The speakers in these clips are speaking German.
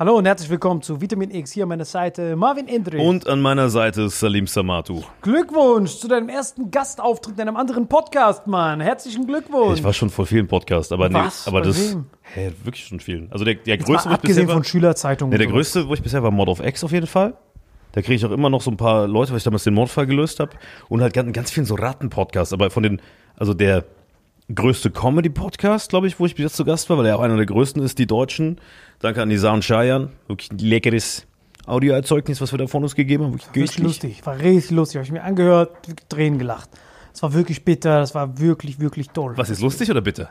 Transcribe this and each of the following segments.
Hallo und herzlich willkommen zu Vitamin X. Hier an meiner Seite Marvin Indri. Und an meiner Seite Salim Samatu. Glückwunsch zu deinem ersten Gastauftritt in einem anderen Podcast, Mann. Herzlichen Glückwunsch. Ich war schon vor vielen Podcasts, aber Was? nee, aber Bei das. wem? Hä, wirklich schon vielen. Also der, der Jetzt größte, mal abgesehen war, von Schülerzeitungen. nee, der größte, wo ich bisher war, Mod of X auf jeden Fall. Da kriege ich auch immer noch so ein paar Leute, weil ich damals den Mordfall gelöst habe. Und halt ganz, ganz vielen so Ratten-Podcasts. Aber von den, also der größte Comedy-Podcast, glaube ich, wo ich bis jetzt zu Gast war, weil er auch einer der größten ist, die Deutschen. Danke an Nisa und Shayan. Wirklich ein leckeres, Audioerzeugnis, was wir da von uns gegeben haben? Wirklich Richtig lustig, war richtig lustig. Habe ich mir angehört, wirklich Tränen gelacht. Es war wirklich bitter, das war wirklich, wirklich toll. Was ist lustig oder bitte?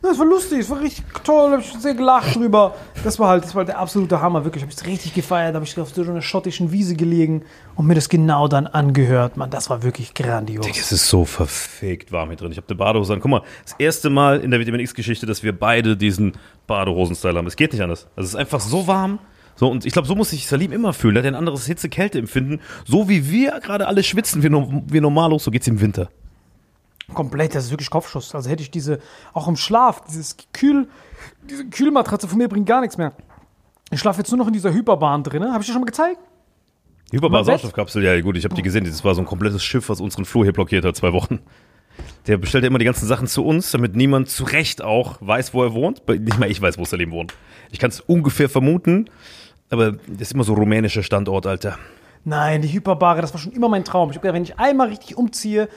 Das war lustig, es war richtig toll, habe ich sehr gelacht drüber. Das war halt, das war der absolute Hammer, wirklich. Habe ich richtig gefeiert, habe ich auf so einer schottischen Wiese gelegen und mir das genau dann angehört. Man, das war wirklich grandios. Digga, es ist so verfickt warm hier drin. Ich habe eine Badehose an. Guck mal, das erste Mal in der Vitamin X-Geschichte, dass wir beide diesen Badehosen-Style haben. Es geht nicht anders. Also es ist einfach so warm. So, und ich glaube, so muss sich Salim immer fühlen. Er hat ein anderes Hitze-Kälte-Empfinden. So wie wir gerade alle schwitzen, wie, no wie normalos, so geht's im Winter. Komplett, das ist wirklich Kopfschuss. Also hätte ich diese, auch im Schlaf, dieses Kühl, diese Kühlmatratze von mir bringt gar nichts mehr. Ich schlafe jetzt nur noch in dieser Hyperbahn drin. Habe ich dir schon mal gezeigt? Hyperbar Bett? Sauerstoffkapsel, ja gut, ich habe die gesehen. Das war so ein komplettes Schiff, was unseren Flur hier blockiert hat, zwei Wochen. Der bestellt ja immer die ganzen Sachen zu uns, damit niemand zu Recht auch weiß, wo er wohnt. Nicht mal ich weiß, wo Salim wohnt. Ich kann es ungefähr vermuten, aber das ist immer so rumänischer Standort, Alter. Nein, die Hyperbare, das war schon immer mein Traum. Ich habe gedacht, wenn ich einmal richtig umziehe,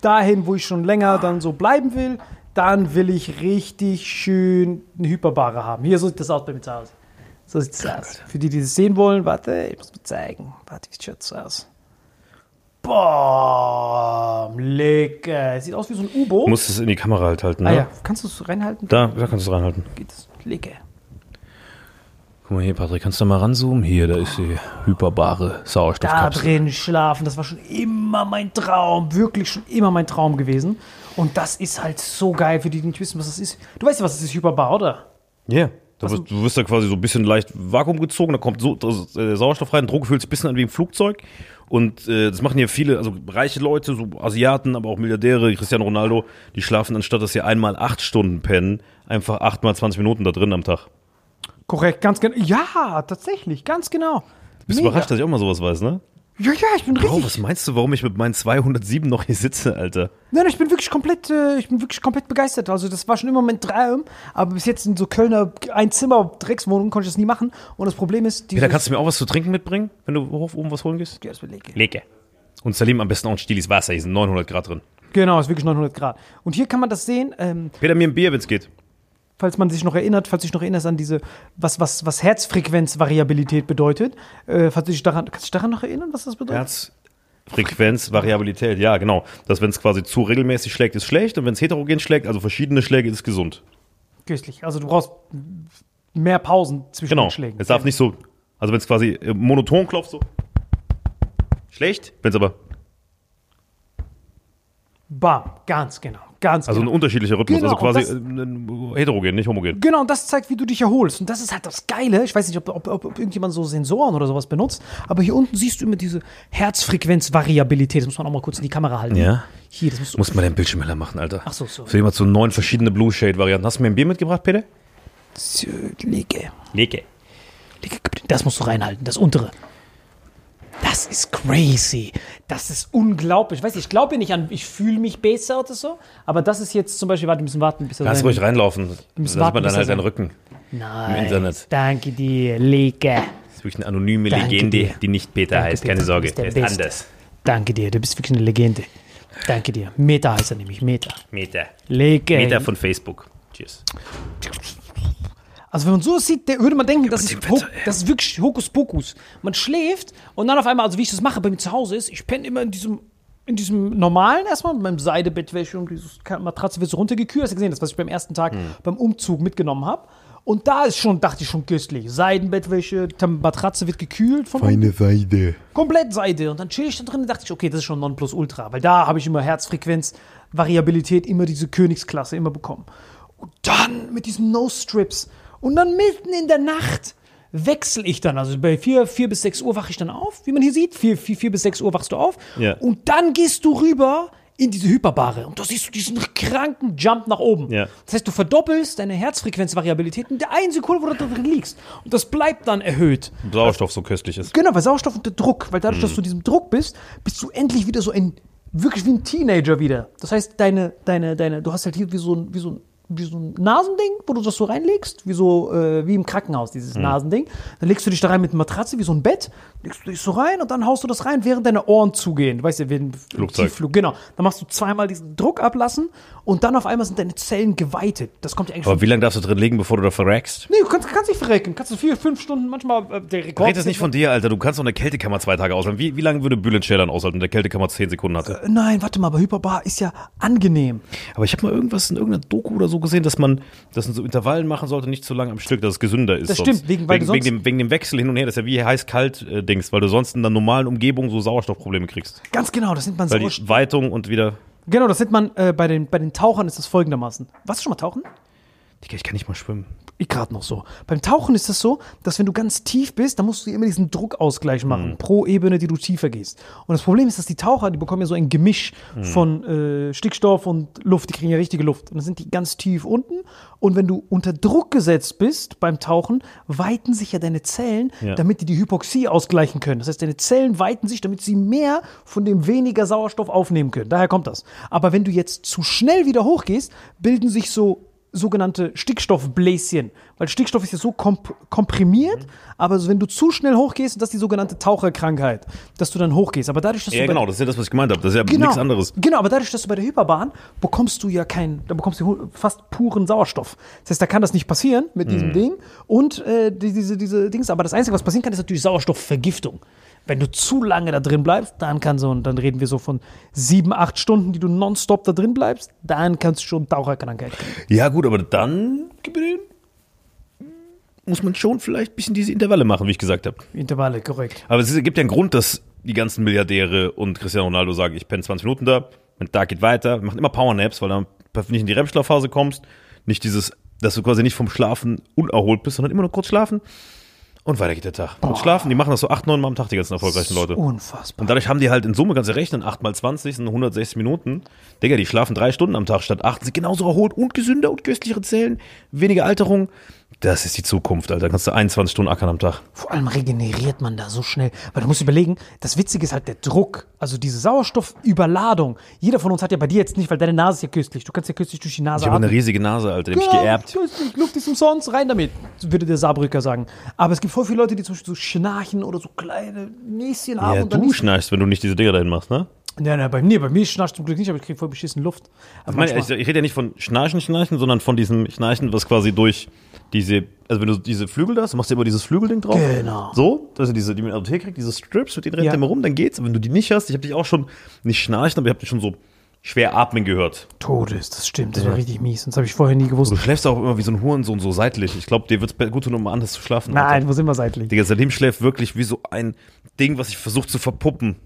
dahin, wo ich schon länger dann so bleiben will, dann will ich richtig schön eine Hyperbare haben. Hier, so sieht das aus bei mir zu Hause. So sieht es aus. Für die, die das sehen wollen, warte, ich muss mir zeigen. Warte, wie schaut es aus? Boah, lecker. Sieht aus wie so ein Du U-Boot. musst es in die Kamera halt halten, ne? Ah ja, kannst du es reinhalten? Da, da kannst du es reinhalten. Geht es. Lecker. Guck mal hier, Patrick, kannst du mal ranzoomen? Hier, da ist die hyperbare Da Sauerstoffkapsel. drin schlafen, das war schon immer mein Traum, wirklich schon immer mein Traum gewesen. Und das ist halt so geil für die, die nicht wissen, was das ist. Du weißt ja, was das ist, Hyperbar, oder? Ja. Da wirst, du wirst da quasi so ein bisschen leicht Vakuum gezogen, da kommt so das, äh, Sauerstoff rein, Druck fühlt sich ein bisschen an wie im Flugzeug. Und äh, das machen hier viele, also reiche Leute, so Asiaten, aber auch Milliardäre, Cristiano Ronaldo, die schlafen anstatt dass sie einmal acht Stunden pennen, einfach achtmal 20 Minuten da drin am Tag. Korrekt, ganz genau. Ja, tatsächlich, ganz genau. Bist Mega. überrascht, dass ich auch mal sowas weiß, ne? Ja, ja, ich bin Bro, richtig. was meinst du, warum ich mit meinen 207 noch hier sitze, Alter? Nein, ich bin wirklich komplett, äh, ich bin wirklich komplett begeistert. Also das war schon immer mein Traum, aber bis jetzt in so Kölner Einzimmer Dreckswohnungen konnte ich das nie machen. Und das Problem ist, Peter, dieses, kannst du mir auch was zu trinken mitbringen, wenn du hoch oben was holen gehst? Ja, das wird lecker. Lecker. Und Salim am besten auch ein Stilis Wasser, hier sind 900 Grad drin. Genau, ist wirklich 900 Grad. Und hier kann man das sehen. Ähm, Peter, mir ein Bier, wenn's geht. Falls man sich noch erinnert, falls du dich noch erinnerst an diese, was, was, was Herzfrequenzvariabilität bedeutet. Äh, falls du dich daran, kannst du dich daran noch erinnern, was das bedeutet? Herzfrequenz, Variabilität, ja, genau. Dass wenn es quasi zu regelmäßig schlägt, ist schlecht und wenn es heterogen schlägt, also verschiedene Schläge, ist gesund. Köstlich. Also du brauchst mehr Pausen zwischen Genau. den Schlägen. Es darf nicht so, also wenn es quasi äh, monoton klopft, so schlecht, wenn es aber, Bam, ganz genau. Ganz also ein genau. unterschiedlicher Rhythmus, Genau, also quasi äh, heterogen, nicht homogen. Genau, und das zeigt, wie du dich erholst. Und das ist halt das Geile. Ich weiß nicht, ob, ob, ob, irgendjemand so Sensoren oder sowas benutzt, aber hier unten siehst du immer diese Herzfrequenzvariabilität. Das muss man auch mal kurz in die Kamera halten. Ja. Hier, das musst du. Muss mal den Bildschirm heller machen, Alter. Ach so, so. Für jemand so neun verschiedene Blue Shade Varianten. Hast du mir ein Bier mitgebracht, Peter? So, Lege. Leke. Lege. Das musst du reinhalten, das untere. Das ist crazy. Das ist unglaublich. Ich weiß nicht, ich glaube nicht an, ich fühle mich besser oder so, aber das ist jetzt zum Beispiel, warte, wir müssen warten, bis er Kannst sein- ruhig reinlaufen. Sieht warten, man dann halt deinen Rücken. Nein. im Internet. Danke dir, Lege. Das ist wirklich eine anonyme Danke Legende, dir. die nicht Peter Danke, heißt. Peter. Keine Du Sorge, der er ist anders. Danke dir, du bist wirklich eine Legende. Danke dir. Meta heißt er nämlich, Meta. Meter. Lege. Meter von Facebook. Cheers. Also wenn man so sieht, der, würde man denken, das dem ist, Wetter, das ist wirklich Hokuspokus. Man schläft und dann auf einmal, also wie ich das mache bei mir zu Hause ist, ich penne immer in diesem, in diesem normalen erstmal, mit meinem Seidebettwäsche und dieses Matratze wird so runtergekühlt. Hast du gesehen, das, was ich beim ersten Tag Hm. beim Umzug mitgenommen habe. Und da ist schon, dachte ich schon köstlich. Seidenbettwäsche, die Matratze wird gekühlt von unten. Seide. komplett Seide. Und dann chill ich da drin und dachte ich, okay, das ist schon Nonplusultra. Weil da habe ich immer Herzfrequenz, Variabilität, immer diese Königsklasse immer bekommen. Und dann mit diesen No-Strips. Und dann mitten in der Nacht wechsle ich dann. Also bei 4, 4 bis 6 Uhr wache ich dann auf, wie man hier sieht. 4, 4, 4 bis 6 Uhr wachst du auf. Ja. Und dann gehst du rüber in diese Hyperbare. Und da siehst du diesen kranken Jump nach oben. Ja. Das heißt, du verdoppelst deine Herzfrequenzvariabilität in der einen Sekunde, wo du da drin liegst. Und das bleibt dann erhöht. Sauerstoff so köstlich ist. Genau, weil Sauerstoff unter Druck, weil dadurch, dass du in diesem Druck bist, bist du endlich wieder so ein, wirklich wie ein Teenager wieder. Das heißt, deine, deine, deine, du hast halt hier wie so ein, wie so ein, wie so ein Nasending, wo du das so reinlegst, wie so, äh, wie im Krankenhaus, dieses Nasending. Dann legst du dich da rein mit einer Matratze, wie so ein Bett, legst du dich so rein und dann haust du das rein, während deine Ohren zugehen. Du weißt ja, wenn Flugzeug. Tiefflug, genau. Dann machst du zweimal diesen Druck ablassen und dann auf einmal sind deine Zellen geweitet. Das kommt ja eigentlich Aber wie lange darfst du drin liegen, bevor du da verreckst? Nee, du kannst, kannst nicht verrecken. Kannst du vier, fünf Stunden, manchmal äh, der Rekord. Red das nicht von dir, Alter. Du kannst doch eine Kältekammer zwei Tage aushalten. Wie, wie lange würde Bülent Schälern aushalten, wenn der Kältekammer zehn Sekunden hatte? Äh, Nein, warte mal, aber Hyperbar ist ja angenehm. Aber ich habe mal irgendwas in irgendeiner Doku oder so gesehen, dass man das in so Intervallen machen sollte, nicht zu lange am Stück, dass es gesünder ist. Das sonst. stimmt, wegen- wegen, wegen, dem, wegen dem Wechsel hin und her. Das ist ja wie heiß-kalt-Dings, weil du sonst in der normalen Umgebung so Sauerstoffprobleme kriegst. Ganz genau, das nennt man Weil Sauerstoff. die Weitung und wieder. Genau, das nennt man äh, bei, den, bei den Tauchern ist das folgendermaßen. Warst du schon mal tauchen? Digga, ich kann nicht mal schwimmen. Ich gerade noch so. Beim Tauchen ist es das so, dass wenn du ganz tief bist, dann musst du immer diesen Druckausgleich machen pro Ebene, die du tiefer gehst. Und das Problem ist, dass die Taucher, die bekommen ja so ein Gemisch von äh, Stickstoff und Luft, die kriegen ja richtige Luft. Und dann sind die ganz tief unten. Und wenn du unter Druck gesetzt bist beim Tauchen, weiten sich ja deine Zellen, Ja. damit die die Hypoxie ausgleichen können. Das heißt, deine Zellen weiten sich, damit sie mehr von dem weniger Sauerstoff aufnehmen können. Daher kommt das. Aber wenn du jetzt zu schnell wieder hochgehst, bilden sich so sogenannte Stickstoffbläschen. Weil Stickstoff ist ja so komp komprimiert, aber so, wenn du zu schnell hochgehst, das ist die sogenannte Taucherkrankheit, dass du dann hochgehst. Aber dadurch, dass Ja, du genau, das ist ja das, was ich gemeint habe. Das ist ja Genau. nichts anderes. Genau, aber dadurch, dass du bei der Hyperbahn bekommst du ja kein, da bekommst du fast puren Sauerstoff. Das heißt, da kann das nicht passieren mit Mhm. diesem Ding und äh, die, diese, diese Dings. Aber das Einzige, was passieren kann, ist natürlich Sauerstoffvergiftung. Wenn du zu lange da drin bleibst, dann kann so, und dann reden wir so von sieben, acht Stunden, die du nonstop da drin bleibst, dann kannst du schon Taucherkrankheit kriegen. Ja, gut, aber dann muss man schon vielleicht ein bisschen diese Intervalle machen, wie ich gesagt habe. Intervalle, korrekt. Aber es gibt ja einen Grund, dass die ganzen Milliardäre und Cristiano Ronaldo sagen, ich penne 20 Minuten da, mein Tag geht weiter, wir machen immer Powernaps, weil dann nicht in die REM-Schlafphase kommst, nicht dieses, dass du quasi nicht vom Schlafen unerholt bist, sondern immer nur kurz schlafen und weiter geht der Tag. Kurz schlafen, die machen das so 8, 9 Mal am Tag, die ganzen erfolgreichen Leute. Unfassbar. Und dadurch haben die halt in Summe, kannst du rechnen, 8 mal 20 sind 160 Minuten. Digga, die schlafen drei Stunden am Tag statt 8, sind genauso erholt und gesünder und köstlichere Zellen, weniger Alterung. Das ist die Zukunft, Alter. Da kannst du 21 Stunden ackern am Tag. Vor allem regeneriert man da so schnell. Weil du musst überlegen, das Witzige ist halt der Druck. Also diese Sauerstoffüberladung. Jeder von uns hat ja bei dir jetzt nicht, weil deine Nase ist ja köstlich. Du kannst ja köstlich durch die Nase Ich habe eine riesige Nase, Alter, die hab ich Genau, geerbt. Köstlich, Luft ist umsonst, rein damit, würde der Saarbrücker sagen. Aber es gibt voll viele Leute, die zum Beispiel so schnarchen oder so kleine Näschen haben. Ja, du schnarchst, wenn du nicht diese Dinger dahin machst, ne? Nein, nein, bei mir, bei mir schnarcht zum Glück nicht, aber ich kriege voll beschissen Luft. Aber Ich, meine, ich, ich rede ja nicht von Schnarchen, Schnarchen, sondern von diesem Schnarchen, was quasi durch diese, also wenn du diese Flügel da hast, du machst dir immer dieses Flügelding drauf. Genau. So, dass du diese, die man in der Apotheke kriegt, diese Strips, mit denen rennt Ja. ja. immer rum, dann geht's. Und wenn du die nicht hast, ich habe dich auch schon nicht schnarchen, aber ich habe dich schon so schwer atmen gehört. Todes, das stimmt, das war richtig mies. Das habe ich vorher nie gewusst. Du schläfst auch immer wie so ein Hurensohn so seitlich. Ich glaube, dir wird's gut tun, um anders zu schlafen. Alter. Nein, wo sind wir seitlich? Digga, Salim schläft wirklich wie so ein Ding, was ich versuche zu verpuppen.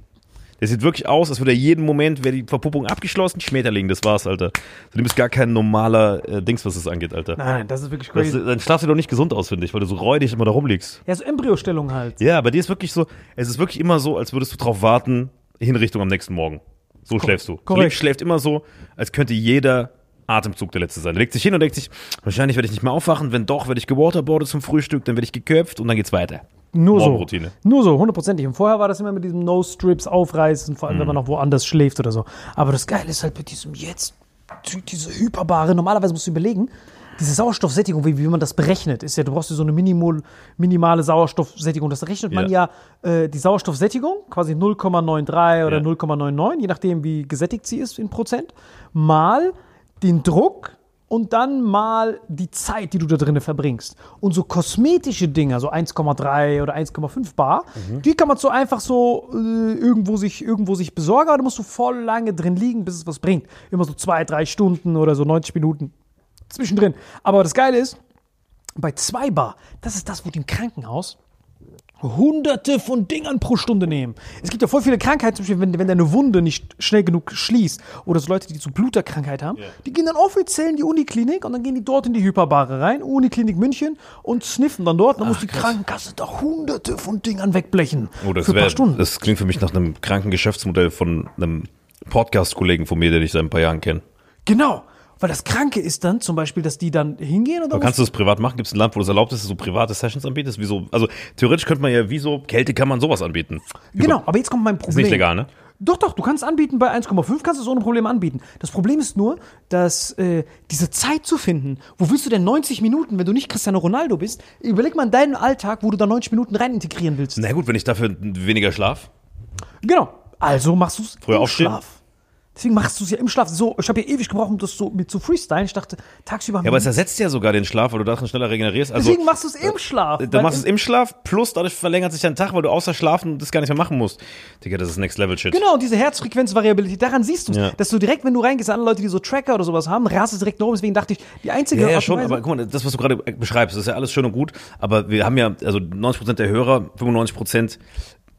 Der sieht wirklich aus, als würde er jeden Moment, wäre die Verpuppung abgeschlossen, Schmetterling, das war's, Alter. Salim ist gar kein normaler äh, Dings, was das angeht, Alter. Nein, das ist wirklich Das, crazy. dann schlafst du doch nicht gesund aus, finde ich, weil du so räudig immer da rumliegst. Ja, so Embryostellung halt. Ja, bei dir ist wirklich so, es ist wirklich immer so, als würdest du drauf warten, Hinrichtung am nächsten Morgen. So schläfst du. korrekt. Salim schläft immer so, als könnte jeder Atemzug der letzte sein. Er legt sich hin und denkt sich, wahrscheinlich werde ich nicht mehr aufwachen, wenn doch, werde ich gewaterboardet zum Frühstück, dann werde ich geköpft und dann geht's weiter. Nur so. Nur so, hundertprozentig. Und vorher war das immer mit diesem No-Strips aufreißen, vor allem Mhm. wenn man noch woanders schläft oder so. Aber das Geile ist halt mit diesem jetzt, die- diese hyperbare, normalerweise musst du überlegen, diese Sauerstoffsättigung, wie, wie man das berechnet, ist ja, du brauchst ja so eine minimal, minimale Sauerstoffsättigung. Das rechnet man ja, äh, die Sauerstoffsättigung, quasi 0,93 oder Ja. 0,99, je nachdem, wie gesättigt sie ist in Prozent, mal den Druck und dann mal die Zeit, die du da drinnen verbringst. Und so kosmetische Dinge, so 1,3 oder 1,5 Bar, die kann man so einfach so äh, irgendwo, sich, irgendwo sich besorgen, aber da musst du voll lange drin liegen, bis es was bringt. Immer so zwei, drei Stunden oder so 90 Minuten zwischendrin. Aber das Geile ist, bei 2 Bar, das ist das, wo die im Krankenhaus hunderte von Dingern pro Stunde nehmen. Es gibt ja voll viele Krankheiten, zum Beispiel, wenn, wenn deine Wunde nicht schnell genug schließt oder so Leute, die so Bluterkrankheit haben, die gehen dann offiziell in die Uniklinik und dann gehen die dort in die Hyperbare rein, Uniklinik München und sniffen dann dort. Dann muss die Krankenkasse da hunderte von Dingern wegblechen. Oh, das, für ein wär, paar Stunden. das klingt für mich nach einem kranken Geschäftsmodell von einem Podcast-Kollegen von mir, den ich seit ein paar Jahren kenne. genau. Weil das Kranke ist dann zum Beispiel, dass die dann hingehen Aber kannst du das privat machen? Gibt es ein Land, wo das erlaubt ist, dass du private Sessions anbietest? Wie so, also theoretisch könnte man ja wie so Kälte kann man sowas anbieten. Genau, aber jetzt kommt mein Problem. Ist nicht legal, ne? Doch, doch, du kannst anbieten bei 1,5, kannst du es ohne Problem anbieten. Das Problem ist nur, dass äh, diese Zeit zu finden, wo willst du denn 90 Minuten, wenn du nicht Cristiano Ronaldo bist, überleg mal in deinen Alltag, wo du da 90 Minuten rein integrieren willst. Na gut, wenn ich dafür weniger schlaf. Genau. Also machst du es Früher im aufstehen? Schlaf. Deswegen machst du es ja im Schlaf. So, ich habe ja ewig gebraucht, um das so mit zu freestylen. Ich dachte, tagsüber Ja, aber es ersetzt ja sogar den Schlaf, weil du daran schneller regenerierst. Also, Deswegen machst du es im Schlaf. Du machst es im Schlaf, plus dadurch verlängert sich dein Tag, weil du außer Schlafen das gar nicht mehr machen musst. Digga, das ist Next Level Shit. Genau, und diese Herzfrequenzvariabilität, daran siehst du es. Ja. Dass du direkt, wenn du reingehst, andere Leute, die so Tracker oder sowas haben, rast es direkt nach oben. Deswegen dachte ich, die einzige Ja, ja, schon, aber guck mal, das, was du gerade beschreibst, ist ja alles schön und gut, aber wir haben ja, also 90% der Hörer, 95% äh,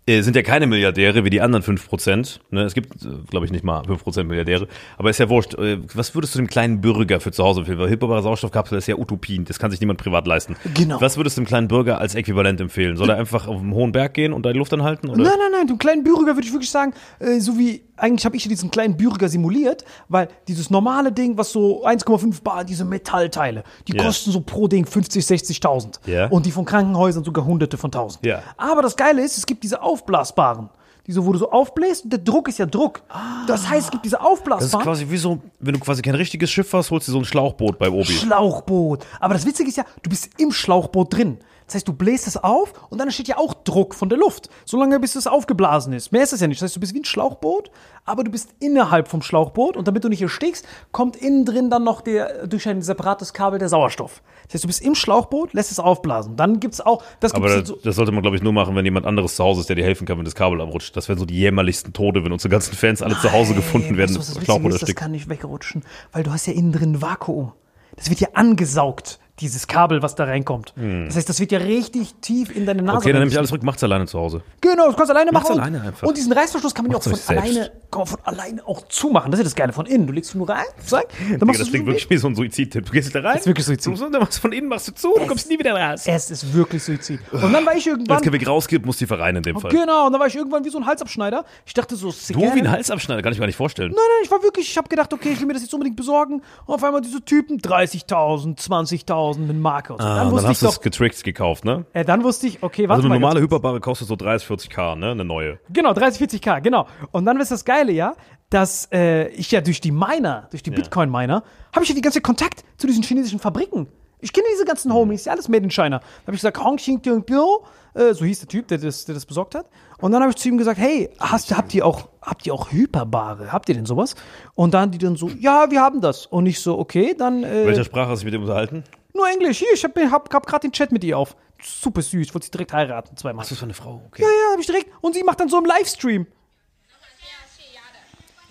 sind ja keine Milliardäre wie die anderen 5%. Ne? Es gibt, glaube ich, nicht mal 5% Milliardäre. Aber ist ja wurscht. Äh, Was würdest du dem kleinen Bürger für zu Hause empfehlen? Weil hyperbare Sauerstoffkapsel ist ja Utopien. Das kann sich niemand privat leisten. Genau. Was würdest du dem kleinen Bürger als Äquivalent empfehlen? Soll er einfach auf einen hohen Berg gehen und da die Luft anhalten? Oder? Nein, nein, nein, du kleinen Bürger würde ich wirklich sagen, äh, so wie, eigentlich habe ich ja diesen kleinen Bürger simuliert, weil dieses normale Ding, was so 1,5 Bar, diese Metallteile, die Ja. kosten so pro Ding 50, 60.000. Ja. Und die von Krankenhäusern sogar hunderte von tausend. Ja. Aber das Geile ist, es gibt diese aufblasbaren. Diese, wo du so aufbläst und der Druck ist ja Druck. Das heißt, es gibt diese Das ist aufblasbaren. quasi wie so, wenn du quasi kein richtiges Schiff hast, holst du so ein Schlauchboot bei Obi. Schlauchboot. Aber das Witzige ist ja, du bist im Schlauchboot drin. Das heißt, du bläst es auf und dann entsteht ja auch Druck von der Luft. Solange bis es aufgeblasen ist. Mehr ist es ja nicht. Das heißt, du bist wie ein Schlauchboot, aber du bist innerhalb vom Schlauchboot und damit du nicht erstickst, kommt innen drin dann noch der, durch ein separates Kabel der Sauerstoff. Das heißt, du bist im Schlauchboot, lässt es aufblasen. Dann gibt's auch, das Aber das, so, das sollte man, glaube ich, nur machen, wenn jemand anderes zu Hause ist, der dir helfen kann, wenn das Kabel abrutscht. Das wären so die jämmerlichsten Tode, wenn unsere ganzen Fans alle zu Hause gefunden werden. du, was das Schlauchboot ist, das kann nicht wegrutschen, weil du hast ja innen drin ein Vakuum. Das wird ja angesaugt, dieses Kabel, was da reinkommt. Das heißt, das wird ja richtig tief in deine Nase Hm. Okay, dann nehme ich alles zurück, macht's alleine zu Hause. Genau, das kannst du alleine Mach's machen. alleine und, einfach. und diesen Reißverschluss kann man ja auch von alleine, kann man von alleine auch zumachen. Das ist ja das Geile von innen. Du legst ihn nur rein, zack, dann Digga, machst das klingt wirklich wie so ein Suizidtipp. Du gehst da rein. Das ist wirklich Suizid. Du, dann machst du von innen machst du zu, du kommst nie wieder raus. Es ist wirklich Suizid. Und dann war ich Wenn irgendwann. es kein Weg rausgibt, muss die vereinen in dem Fall. Genau, und dann war ich irgendwann wie so ein Halsabschneider. Ich dachte so, Du wie ein Halsabschneider, kann ich mir gar nicht vorstellen. Nein, nein, ich war wirklich, ich habe gedacht, okay, ich will mir das jetzt unbedingt besorgen. Und auf einmal diese Typen, 30.000, 20.000 mit Marke und so. Ah, dann und dann hast du es doch, getrickt gekauft, ne? äh, dann wusste ich, okay, warte Also eine mal. normale. Hyperbare kostet so 30, 40k, ne? Eine neue. Genau, 30, 40k, genau. Und dann ist das Geile, ja, dass äh, ich ja durch die Miner, durch die Bitcoin-Miner, habe ich ja die ganze Kontakt zu diesen chinesischen Fabriken. Ich kenne diese ganzen Mhm. Homies, ja, alles made in China. Da habe ich gesagt, Hong Xing Tiong Bio, äh, so hieß der Typ, der das, der das besorgt hat. Und dann habe ich zu ihm gesagt, hey, hast, habt ihr auch, habt ihr auch Hyperbare? Habt ihr denn sowas? Und dann die dann so, ja, wir haben das. Und ich so, okay, dann äh, Welcher Sprache hast du mit dem unterhalten? Nur Englisch. Hier, ich hab, hab, hab gerade den Chat mit ihr auf. Super süß. Wollte sie direkt heiraten, zweimal. Ach, das war eine Frau, okay. Ja, ja, hab ich direkt. Und sie macht dann so im Livestream.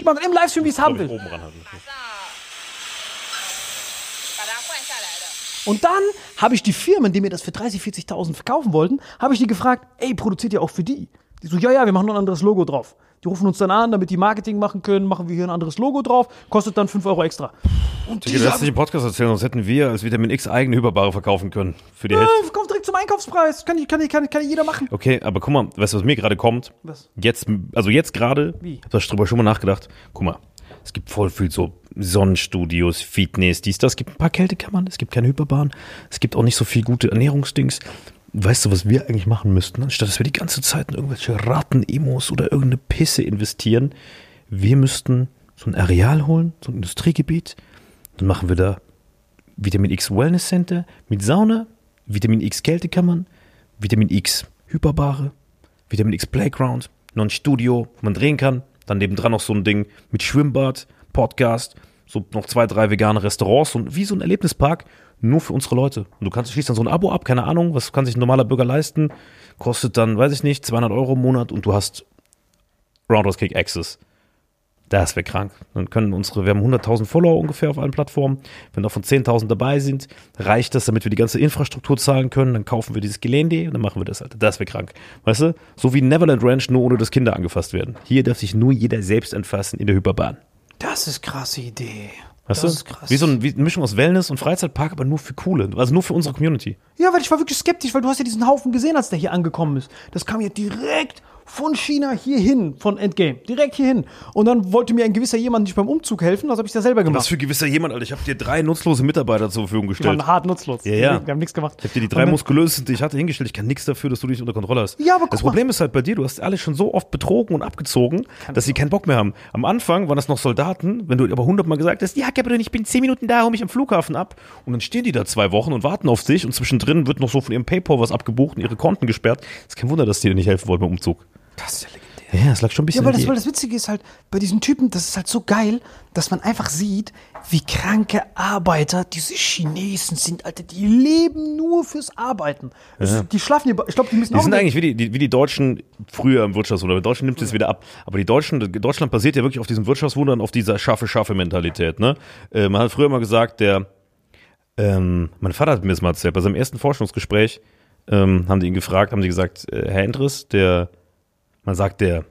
Die macht dann im Livestream, wie es haben will. Oben ran halten. Und dann habe ich die Firmen, die mir das für 30.000, 40.000 verkaufen wollten, habe ich die gefragt, ey, produziert ihr auch für die? Die so, ja, ja, wir machen noch ein anderes Logo drauf. Die rufen uns dann an, damit die Marketing machen können, machen wir hier ein anderes Logo drauf, kostet dann 5 Euro extra. Und die Digga, sagen, nicht im Podcast erzählen, sonst hätten wir als Vitamin X eigene Hyperbare verkaufen können. Für die Hälfte. kommt direkt zum Einkaufspreis. Kann, ich- kann, ich- kann, kann jeder machen. Okay, aber guck mal, weißt du, was mir gerade kommt? Was? Jetzt, also jetzt gerade, Wie? ich hab da drüber schon mal nachgedacht. Guck mal, es gibt voll viel so Sonnenstudios, Fitness, dies, das. Es gibt ein paar Kältekammern, es gibt keine Hyperbahn, es gibt auch nicht so viel gute Ernährungsdings. Weißt du, was wir eigentlich machen müssten? Anstatt dass wir die ganze Zeit in irgendwelche Ratten-Emos oder irgendeine Pisse investieren, wir müssten so ein Areal holen, so ein Industriegebiet. Dann machen wir da Vitamin X Wellness Center mit Sauna, Vitamin X Kältekammern, Vitamin X Hyperbare, Vitamin X Playground, noch ein Studio, wo man drehen kann. Dann nebendran noch so ein Ding mit Schwimmbad, Podcast, so noch zwei, drei vegane Restaurants und wie so ein Erlebnispark, nur für unsere Leute. Und du kannst schließt dann so ein Abo ab, keine Ahnung, was kann sich ein normaler Bürger leisten, kostet dann, weiß ich nicht, 200 Euro im Monat und du hast Roundhouse Kick Access. Das wäre krank. Dann können unsere, wir haben 100.000 Follower ungefähr auf allen Plattformen. Wenn davon 10.000 dabei sind, reicht das, damit wir die ganze Infrastruktur zahlen können. Dann kaufen wir dieses Gelände und dann machen wir das, Alter. Das wäre krank. Weißt du? So wie Neverland Ranch, nur ohne dass Kinder angefasst werden. Hier darf sich nur jeder selbst anfassen in der Hyperbahn. Das ist krasse Idee. Weißt das du? ist krass. Wie so ein, wie eine Mischung aus Wellness und Freizeitpark, aber nur für Coole. Also nur für unsere Community. Ja, weil ich war wirklich skeptisch, weil du hast ja diesen Haufen gesehen, als der hier angekommen ist. Das kam ja direkt von China hierhin, von Endgame, direkt hierhin. Und dann wollte mir ein gewisser jemand nicht beim Umzug helfen, das habe ich da selber Was gemacht. für gewisser jemand, Alter. Ich habe dir drei nutzlose Mitarbeiter zur Verfügung Die gestellt. waren hart nutzlos. Ja, ja. Die haben nichts gemacht. Ich habe dir die drei muskulösen, die ich hatte, hingestellt. Ich kann nichts dafür, dass du dich unter Kontrolle hast. Ja, aber das Problem ist halt bei dir, du hast alle schon so oft betrogen und abgezogen, dass sie keinen Bock mehr haben. Am Anfang waren das noch Soldaten, wenn du aber hundertmal gesagt hast, ja, Gabriel, ich bin zehn Minuten da, hol mich am Flughafen ab. Und dann stehen die da zwei Wochen und warten auf dich und zwischendrin wird noch so von ihrem Paypal was abgebucht und ihre Konten gesperrt. ist kein Wunder, dass die dir nicht helfen wollten beim Umzug. Das ist ja legendär. Ja, das lag schon ein Ja, bisschen weil in das, weil das Witzige ist halt, bei diesen Typen, das ist halt so geil, dass man einfach sieht, wie kranke Arbeiter diese Chinesen sind, Alter. Die leben nur fürs Arbeiten. Das, Die schlafen hier, ich glaube, die müssen Die auch sind in- eigentlich wie die, die, wie die Deutschen früher im Wirtschaftswunder. Deutschland nimmt es wieder ab. Aber die Deutschen, Deutschland basiert ja wirklich auf diesem Wirtschaftswunder und auf dieser Schaffe-Schaffe-Mentalität. Ne? Äh, man hat früher mal gesagt, der, ähm, mein Vater hat mir das mal erzählt, bei seinem ersten Forschungsgespräch ähm, haben die ihn gefragt, haben die gesagt, äh, Herr Endres, der, man sagt, der,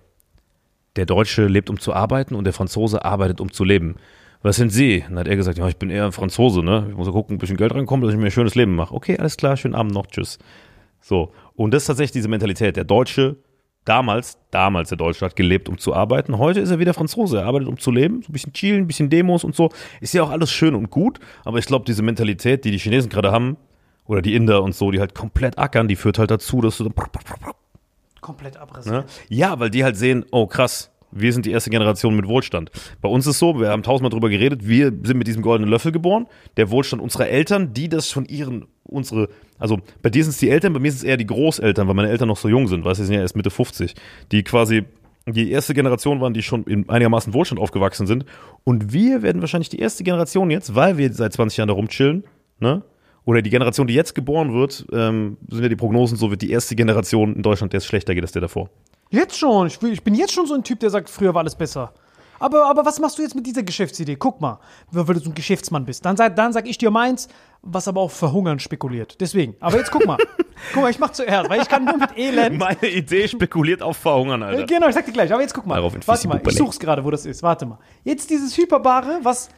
der Deutsche lebt, um zu arbeiten und der Franzose arbeitet, um zu leben. Was sind Sie? Dann hat er gesagt, ja, ich bin eher ein Franzose, ne? Ich muss ja gucken, ein bisschen Geld reinkommt, dass ich mir ein schönes Leben mache. Okay, alles klar, schönen Abend noch, tschüss. So. Und das ist tatsächlich diese Mentalität. Der Deutsche, damals, damals der Deutsche hat gelebt, um zu arbeiten. Heute ist er wieder Franzose. Er arbeitet, um zu leben. So ein bisschen chillen, ein bisschen Demos und so. Ist ja auch alles schön und gut. Aber ich glaube, diese Mentalität, die die Chinesen gerade haben, oder die Inder und so, die halt komplett ackern, die führt halt dazu, dass du komplett abrasiert. Ne? Ja, weil die halt sehen, oh krass, wir sind die erste Generation mit Wohlstand. Bei uns ist so, wir haben tausendmal drüber geredet, wir sind mit diesem goldenen Löffel geboren. Der Wohlstand unserer Eltern, die das von ihren, unsere, also bei dir sind es die Eltern, bei mir sind es eher die Großeltern, weil meine Eltern noch so jung sind, weißt du, die sind ja erst Mitte 50, die quasi die erste Generation waren, die schon in einigermaßen Wohlstand aufgewachsen sind. Und wir werden wahrscheinlich die erste Generation jetzt, weil wir seit 20 Jahren da rumchillen, ne? Oder die Generation, die jetzt geboren wird, ähm, sind ja die Prognosen, so wird die erste Generation in Deutschland, der es schlechter geht als der davor. Jetzt schon. Ich, ich bin jetzt schon so ein Typ, der sagt, früher war alles besser. Aber, aber was machst du jetzt mit dieser Geschäftsidee? Guck mal, weil du so ein Geschäftsmann bist. Dann, sag- dann sag ich dir meins, was aber auch verhungern spekuliert. Deswegen. Aber jetzt guck mal. guck mal, ich mach zuerst, weil ich kann nur mit Elend. Meine Idee spekuliert auf Verhungern, Alter. Genau, ich sag dir gleich. Aber jetzt guck mal. Warte mal, ich such's gerade, wo das ist. Warte mal. Jetzt dieses Hyperbare, was äh,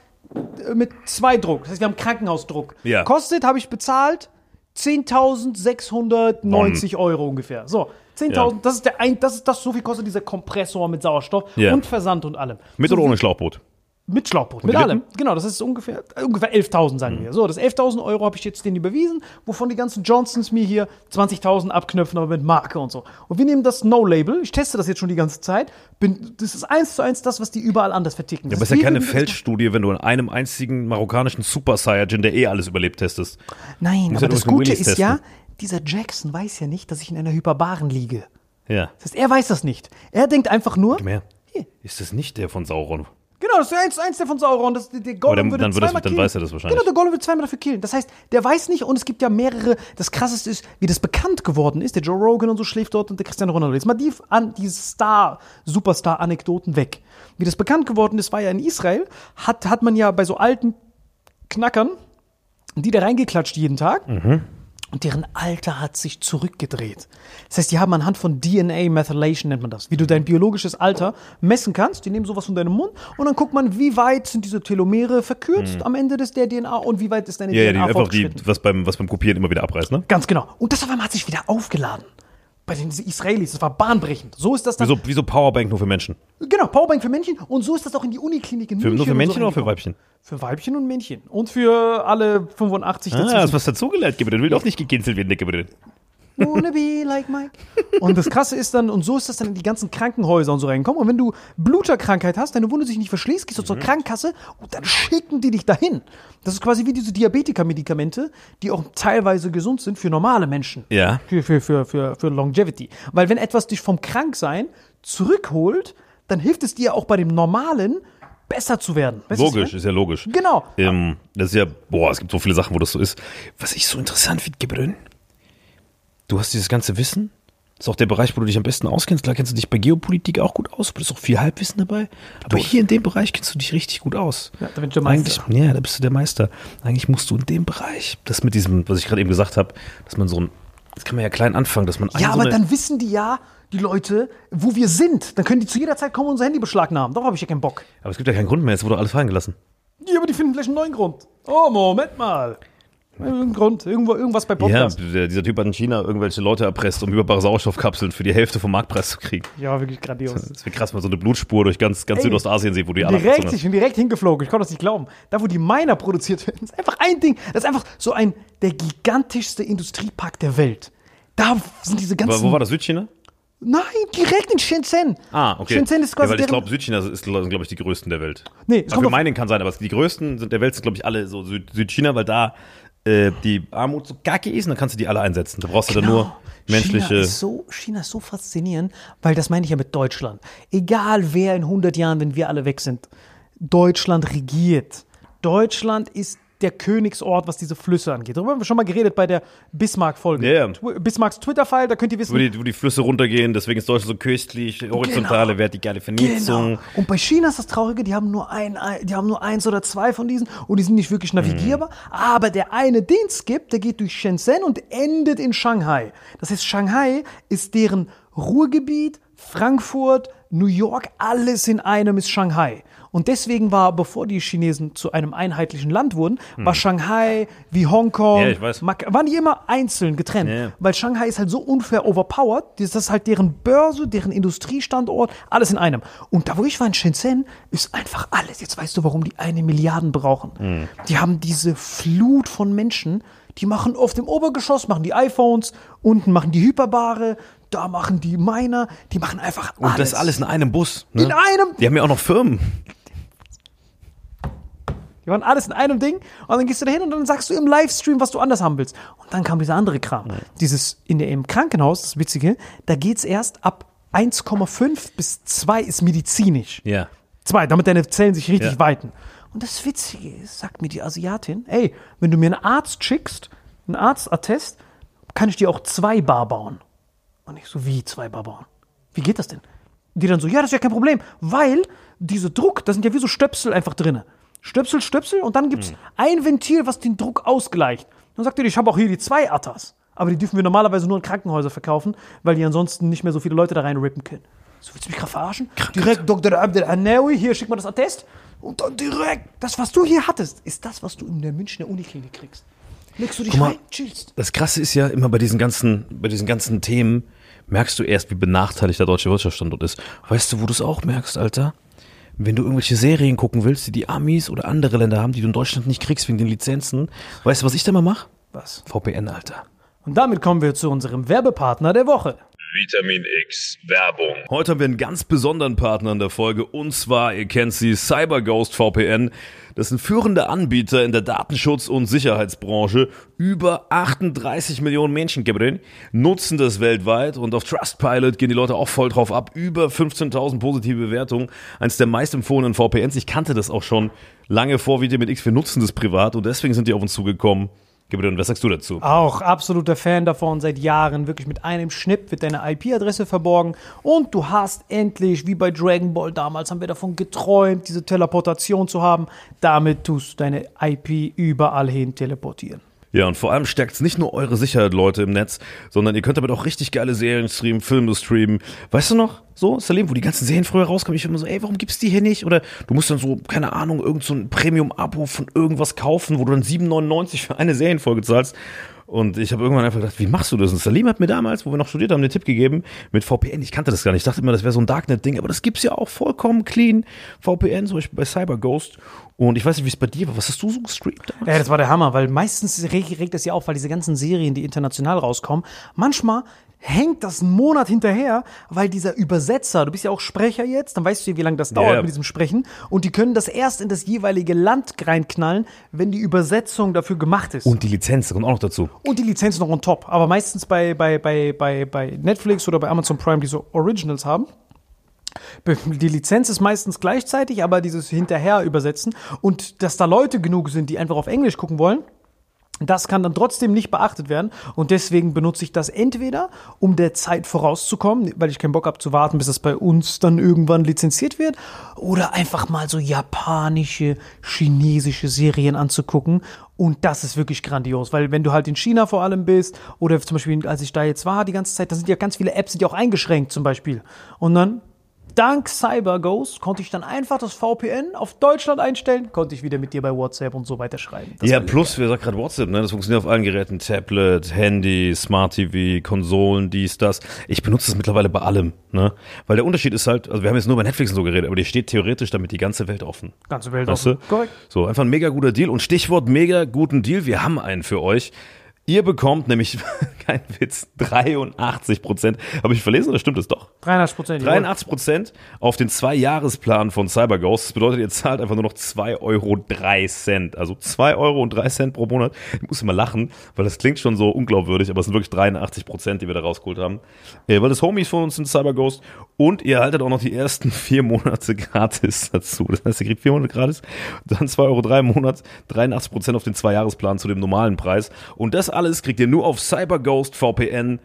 mit zwei Druck, das heißt, wir haben Krankenhausdruck. Ja. Kostet, habe ich bezahlt, 10.690 Euro ungefähr. So, 10.000, Ja. das ist der ein, das ist das, so viel kostet dieser Kompressor mit Sauerstoff Ja. und Versand und allem. Mit oder ohne Schlauchboot? Mit Schlauchboot, mit allem. Genau, das ist ungefähr, äh, ungefähr 11.000, sagen Mhm. wir. So, das 11.000 Euro habe ich jetzt denen überwiesen, wovon die ganzen Johnsons mir hier 20.000 abknöpfen, aber mit Marke und so. Und wir nehmen das No-Label, ich teste das jetzt schon die ganze Zeit, bin, das ist eins zu eins das, was die überall anders verticken. Ja, Das aber ist ja keine Feldstudie, wenn du in einem einzigen marokkanischen Super Saiyajin, der eh alles überlebt, testest. Nein, aber ja das Gute ist ja, testen. dieser Jackson weiß ja nicht, dass ich in einer Hyperbaren liege. Ja. Das heißt, er weiß das nicht. Er denkt einfach nur, Mehr. Hier. Ist das nicht der von Sauron? Genau, das ist eins, eins der von Sauron. Das, der Gollum Aber dann- würde dann wird das- zweimal dann killen. weiß er das wahrscheinlich. Genau, der Gollum wird zweimal dafür killen. Das heißt, der weiß nicht und es gibt ja mehrere. Das krasseste ist, wie das bekannt geworden ist. Der Joe Rogan und so schläft dort und der Cristiano Ronaldo. Jetzt mal die, an, die Star, Superstar-Anekdoten weg. Wie das bekannt geworden ist, war ja in Israel, hat, hat man ja bei so alten Knackern, die da reingeklatscht jeden Tag. Mhm. Und deren Alter hat sich zurückgedreht. Das heißt, die haben anhand von DNA Methylation nennt man das, wie du dein biologisches Alter messen kannst. Die nehmen sowas von deinem Mund und dann guckt man, wie weit sind diese Telomere verkürzt am Ende des der DNA und wie weit ist deine Mhm. Ja, ja, die, DNA einfach die, was beim, was beim Kopieren immer wieder abreißt, ne? Ganz genau. Und das auf einmal hat sich wieder aufgeladen. Bei den Israelis, das war bahnbrechend. So ist das dann. Wieso, wieso Powerbank nur für Menschen? Genau, Powerbank für Männchen. Und so ist das auch in die Uniklinik in Für, München. nur für Männchen so oder für. Weibchen? Für Weibchen und Männchen. Und für alle 85 Ah, dazwischen. hast was dazugelernt, Gabriel. Will doch nicht gekitzelt werden, der. Wanna be like Mike. Und das Krasse ist dann, und so ist das dann in die ganzen Krankenhäuser und so reingekommen. Und wenn du Bluterkrankheit hast, deine Wunde sich nicht verschließt, gehst du Mhm. zur Krankenkasse und dann schicken die dich dahin. Das ist quasi wie diese Diabetiker-Medikamente, die auch teilweise gesund sind für normale Menschen. Ja. Für, für, für, für, für Longevity. Weil wenn etwas dich vom Kranksein zurückholt, dann hilft es dir auch bei dem Normalen besser zu werden. Weißt Logisch, ist ja logisch. Genau. Ähm, das ist ja, boah, es gibt so viele Sachen, wo das so ist. Was ich so interessant finde, Gabriel, du hast dieses ganze Wissen. Das ist auch der Bereich, wo du dich am besten auskennst. Klar kennst du dich bei Geopolitik auch gut aus, aber da ist auch viel Halbwissen dabei. Aber hier in dem Bereich kennst du dich richtig gut aus. Ja, da bin ich der Meister. Eigentlich, ja, da bist du der Meister. Eigentlich musst du in dem Bereich, das mit diesem, was ich gerade eben gesagt habe, dass man so ein, das kann man ja klein anfangen, dass man Ja, so aber eine- dann wissen die ja, die Leute, wo wir sind. Dann können die zu jeder Zeit kommen und unser Handy beschlagnahmen. Darauf habe ich ja keinen Bock. Aber es gibt ja keinen Grund mehr, es wurde alles fallen gelassen. Ja, aber die finden vielleicht einen neuen Grund. Oh, Moment mal. Irgendein Grund, irgendwo, irgendwas bei Ja, Podcast. der, dieser Typ hat in China irgendwelche Leute erpresst, um überbare Sauerstoffkapseln für die Hälfte vom Marktpreis zu kriegen. Ja, wirklich grandios. Das wäre krass, mal so eine Blutspur durch ganz, ganz Ey, Südostasien sieht, wo die alle Direkt, ich bin direkt hingeflogen. Ich konnte das nicht glauben. Da, wo die Miner produziert werden, ist einfach ein Ding. Das ist einfach so ein, der gigantischste Industriepark der Welt. Da sind diese ganzen. Wo war das, Südchina? Nein, direkt in Shenzhen. Ah, okay. Shenzhen ist ja, quasi weil ich glaube, Südchina ist, glaube ich, die größten der Welt. Nee, es Aber kommt für meinen kann sein, aber die größten sind der Welt sind, glaube ich, alle so Süd Südchina, weil da äh, die Armut so kacke ist dann kannst du die alle einsetzen. Da brauchst du dann nur menschliche. China ist, so, China ist so faszinierend, weil das meine ich ja mit Deutschland. Egal wer in 100 Jahren, wenn wir alle weg sind, Deutschland regiert. Deutschland ist der Königsort, was diese Flüsse angeht. Darüber haben wir schon mal geredet bei der Bismarck-Folge. Tw- Bismarcks Twitter-File, da könnt ihr wissen, wo die, wo die Flüsse runtergehen, deswegen ist Deutschland so köstlich, horizontale, Genau. vertikale Vernetzung. Genau. Und bei China ist das Traurige, die haben nur ein, die haben nur eins oder zwei von diesen und die sind nicht wirklich navigierbar. Aber der eine, den es gibt, der geht durch Shenzhen und endet in Shanghai. Das heißt, Shanghai ist deren Ruhrgebiet, Frankfurt, New York, alles in einem ist Shanghai. Und deswegen war, bevor die Chinesen zu einem einheitlichen Land wurden, war Shanghai wie Hongkong, Ja, waren die immer einzeln getrennt. Ja. Weil Shanghai ist halt so unfair overpowered. Das ist halt deren Börse, deren Industriestandort, alles in einem. Und da, wo ich war in Shenzhen, ist einfach alles. Jetzt weißt du, warum die eine Milliarden brauchen. Mhm. Die haben diese Flut von Menschen, die machen auf dem Obergeschoss, machen die iPhones, unten machen die Hyperbare, da machen die Miner, die machen einfach alles. Und das alles in einem Bus. Ne? In einem- Die haben ja auch noch Firmen. Die waren alles in einem Ding und dann gehst du da hin und dann sagst du im Livestream, was du anders haben willst. Und dann kam dieser andere Kram. Dieses in der, im Krankenhaus, das Witzige, da geht's erst ab 1,5 bis 2 ist medizinisch. Ja. Zwei, damit deine Zellen sich richtig Ja. weiten. Und das Witzige ist, sagt mir die Asiatin, ey, wenn du mir einen Arzt schickst, einen Arztattest, kann ich dir auch zwei Bar bauen. Und ich so, wie zwei Bar bauen? Wie geht das denn? Die dann so, ja, das ist ja kein Problem, weil diese Druck, da sind ja wie so Stöpsel einfach drinne. Stöpsel, Stöpsel und dann gibt's ein Ventil, was den Druck ausgleicht. Dann sagt er, ich habe auch hier die zwei Attas. Aber die dürfen wir normalerweise nur in Krankenhäuser verkaufen, weil die ansonsten nicht mehr so viele Leute da reinrippen können. So, willst du mich gerade verarschen? Direkt Dr. Abdel Hanawi, hier schick mal das Attest. Und dann direkt, das, was du hier hattest, ist das, was du in der Münchner Uniklinik kriegst. Legst du dich mal. rein, chillst. Das Krasse ist ja immer bei diesen ganzen, bei diesen ganzen Themen, merkst du erst, wie benachteiligt der deutsche Wirtschaftsstandort ist. Weißt du, wo du es auch merkst, Alter? Wenn du irgendwelche Serien gucken willst, die die Amis oder andere Länder haben, die du in Deutschland nicht kriegst wegen den Lizenzen, weißt du, was ich da mal mache? Was? VPN, Alter. Und damit kommen wir zu unserem Werbepartner der Woche. Vitamin X Werbung. Heute haben wir einen ganz besonderen Partner in der Folge und zwar, ihr kennt sie, CyberGhost VPN. Das sind führende Anbieter in der Datenschutz- und Sicherheitsbranche. Über 38 Millionen Menschen Gabriel, nutzen das weltweit und auf Trustpilot gehen die Leute auch voll drauf ab. Über 15.000 positive Bewertungen. Eins der meist empfohlenen VPNs. Ich kannte das auch schon lange vor Vitamin X. Wir nutzen das privat und deswegen sind die auf uns zugekommen. Gabriel, was sagst du dazu? Auch absoluter Fan davon seit Jahren. Wirklich mit einem Schnipp wird deine IP-Adresse verborgen und du hast endlich, wie bei Dragon Ball damals, haben wir davon geträumt, diese Teleportation zu haben. Damit tust du deine IP überall hin teleportieren. Ja, und vor allem stärkt es nicht nur eure Sicherheit, Leute, im Netz, sondern ihr könnt damit auch richtig geile Serien streamen, Filme streamen. Weißt du noch, so, Salim, wo die ganzen Serien früher rauskamen, ich immer so, ey, warum gibt's die hier nicht? Oder du musst dann so, keine Ahnung, irgend so ein Premium-Abo von irgendwas kaufen, wo du dann 7,99 für eine Serienfolge zahlst. Und ich habe irgendwann einfach gedacht, wie machst du das? Und Salim hat mir damals, wo wir noch studiert haben, den Tipp gegeben mit VPN. Ich kannte das gar nicht. Ich dachte immer, das wäre so ein Darknet-Ding, aber das gibt's ja auch vollkommen clean. VPN, zum Beispiel bei CyberGhost. Und ich weiß nicht, wie es bei dir war. Was hast du so gestreamt damals? Ja, das war der Hammer, weil meistens regt, regt das ja auf, weil diese ganzen Serien, die international rauskommen, manchmal hängt das einen Monat hinterher, weil dieser Übersetzer, du bist ja auch Sprecher jetzt, dann weißt du ja, wie lange das dauert Ja. mit diesem Sprechen, und die können das erst in das jeweilige Land reinknallen, wenn die Übersetzung dafür gemacht ist. Und die Lizenz kommt auch noch dazu. Und die Lizenz noch on top. Aber meistens bei, bei, bei, bei, bei Netflix oder bei Amazon Prime, die so Originals haben. Die Lizenz ist meistens gleichzeitig, aber dieses hinterher übersetzen und dass da Leute genug sind, die einfach auf Englisch gucken wollen, das kann dann trotzdem nicht beachtet werden und deswegen benutze ich das entweder, um der Zeit vorauszukommen, weil ich keinen Bock habe zu warten, bis das bei uns dann irgendwann lizenziert wird, oder einfach mal so japanische, chinesische Serien anzugucken. Und das ist wirklich grandios, weil wenn du halt in China vor allem bist oder zum Beispiel als ich da jetzt war die ganze Zeit, da sind ja ganz viele Apps, ja auch eingeschränkt zum Beispiel. Und dann dank CyberGhost konnte ich dann einfach das VPN auf Deutschland einstellen, konnte ich wieder mit dir bei WhatsApp und so weiter schreiben. Das ja, plus, wer sagt gerade WhatsApp, ne? Das funktioniert auf allen Geräten. Tablet, Handy, Smart TV, Konsolen, dies, das. Ich benutze es mittlerweile bei allem, ne? Weil der Unterschied ist halt, also wir haben jetzt nur bei Netflix und so geredet, aber die steht theoretisch damit die ganze Welt offen. ganze Welt Weißt du? offen. Korrekt. So, einfach ein mega guter Deal. Und Stichwort mega guten Deal, wir haben einen für euch. Ihr bekommt nämlich, kein Witz, 83 Prozent. Habe ich verlesen oder stimmt das doch? 83 Prozent. 83 Prozent auf den Zwei-Jahres-Plan von CyberGhost. Das bedeutet, ihr zahlt einfach nur noch 2,03 Euro. Also 2,03 Euro pro Monat. Ich muss immer lachen, weil das klingt schon so unglaubwürdig, aber es sind wirklich 83 Prozent, die wir da rausgeholt haben. Äh, weil das Homies von uns sind CyberGhost. Und ihr erhaltet auch noch die ersten vier Monate gratis dazu. Das heißt, ihr kriegt vier Monate gratis, dann 2,03 Euro im Monat, 83 Prozent auf den Zwei-Jahres-Plan zu dem normalen Preis. Und das alles kriegt ihr nur auf cyberghostvpn.com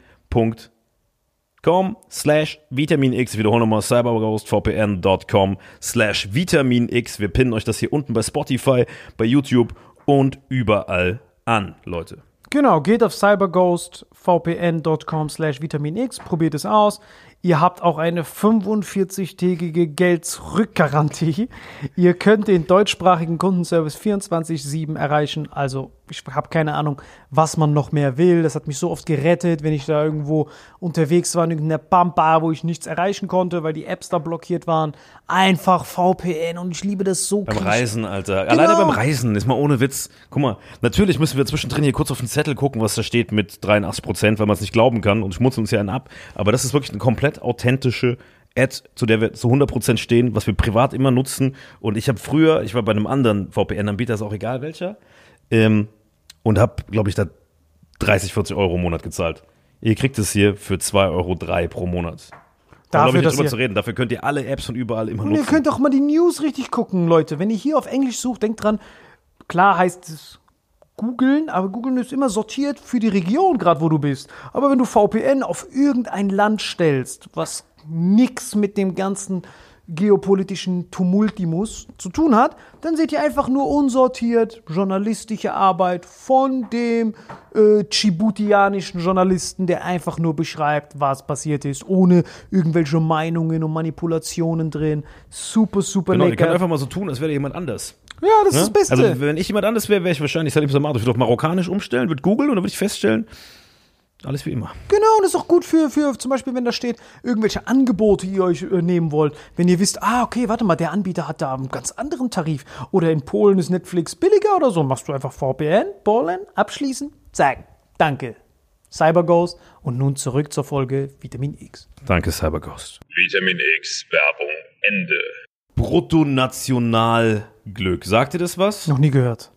com slash Vitamin X. Ich wiederhole nochmal cyberghostvpn.com slash Vitamin X. Wir pinnen euch das hier unten bei Spotify, bei YouTube und überall an, Leute. Genau, geht auf cyberghostvpn.com slash Vitamin X, probiert es aus. Ihr habt auch eine 45-tägige Geld-Zurück-Garantie. Ihr könnt den deutschsprachigen Kundenservice 24-7 erreichen. Also, ich habe keine Ahnung, was man noch mehr will. Das hat mich so oft gerettet, wenn ich da irgendwo unterwegs war in irgendeiner Pampa, wo ich nichts erreichen konnte, weil die Apps da blockiert waren. Einfach VPN und ich liebe das so. Beim. Reisen, Alter. Alleine Genau. beim Reisen, ist mal ohne Witz. Guck mal, natürlich müssen wir zwischendrin hier kurz auf den Zettel gucken, was da steht mit 83 Prozent, weil man es nicht glauben kann und schmutzen uns ja einen ab. Aber das ist wirklich eine komplett authentische Ad, zu der wir zu 100 Prozent stehen, was wir privat immer nutzen. Und ich habe früher, ich war bei einem anderen VPN-Anbieter, ist auch egal welcher, ähm, und habe, glaube ich, da 30, 40 Euro im Monat gezahlt. Ihr kriegt es hier für 2,03 Euro pro Monat. Da Dafür, glaube ich nicht drüber ihr- zu reden. Dafür könnt ihr alle Apps von überall immer Und ihr nutzen. könnt auch mal die News richtig gucken, Leute. Wenn ihr hier auf Englisch sucht, denkt dran, klar heißt es googeln, aber googeln ist immer sortiert für die Region, gerade wo du bist. Aber wenn du VPN auf irgendein Land stellst, was nix mit dem ganzen geopolitischen Tumultimus zu tun hat, dann seht ihr einfach nur unsortiert journalistische Arbeit von dem äh, djiboutianischen Journalisten, der einfach nur beschreibt, was passiert ist, ohne irgendwelche Meinungen und Manipulationen drin. Super, super Genau, ihr könnt lecker. einfach mal so tun, als wäre jemand anders. Ja, das ist das Beste. Also, wenn ich jemand anders wäre, wäre ich wahrscheinlich Salim Samad. Ich würde auf marokkanisch umstellen, würde googeln und dann würde ich feststellen, alles wie immer. Genau, und das ist auch gut für, für zum Beispiel, wenn da steht, irgendwelche Angebote, die ihr euch äh, nehmen wollt. Wenn ihr wisst, ah, okay, warte mal, der Anbieter hat da einen ganz anderen Tarif. Oder in Polen ist Netflix billiger oder so. Machst du einfach VPN, Polen, abschließen, zack, danke. CyberGhost und nun zurück zur Folge Vitamin X. Danke, CyberGhost. Vitamin X Werbung Ende. Bruttonationalglück. Sagt ihr das was? Noch nie gehört.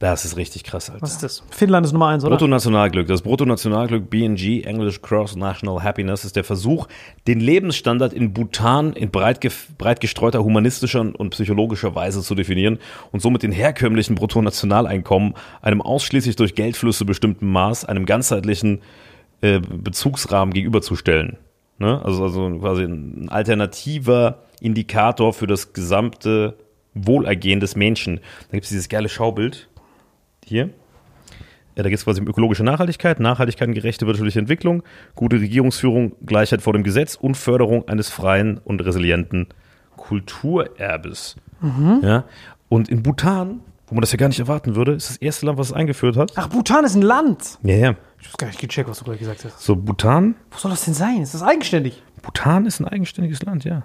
Das ist richtig krass, Alter. Was ist das? Finnland ist Nummer eins, oder? Bruttonationalglück. Das Bruttonationalglück BNG, English Cross National Happiness, ist der Versuch, den Lebensstandard in Bhutan in breit, breit gestreuter humanistischer und psychologischer Weise zu definieren und somit den herkömmlichen Bruttonationaleinkommen einem ausschließlich durch Geldflüsse bestimmten Maß, einem ganzheitlichen äh, Bezugsrahmen gegenüberzustellen. Ne? Also, also quasi ein alternativer Indikator für das gesamte Wohlergehen des Menschen. Da gibt es dieses geile Schaubild hier. Da geht es quasi um ökologische Nachhaltigkeit, Nachhaltigkeit und gerechte wirtschaftliche Entwicklung, gute Regierungsführung, Gleichheit vor dem Gesetz und Förderung eines freien und resilienten Kulturerbes. Ja, und in Bhutan, wo man das ja gar nicht erwarten würde, ist das erste Land, was es eingeführt hat. Ach, Bhutan ist ein Land. Ja, ja. Ich hab's gar nicht gecheckt, was du gerade gesagt hast. So, Bhutan, Wo soll das denn sein? Ist das eigenständig? Bhutan ist ein eigenständiges Land, ja.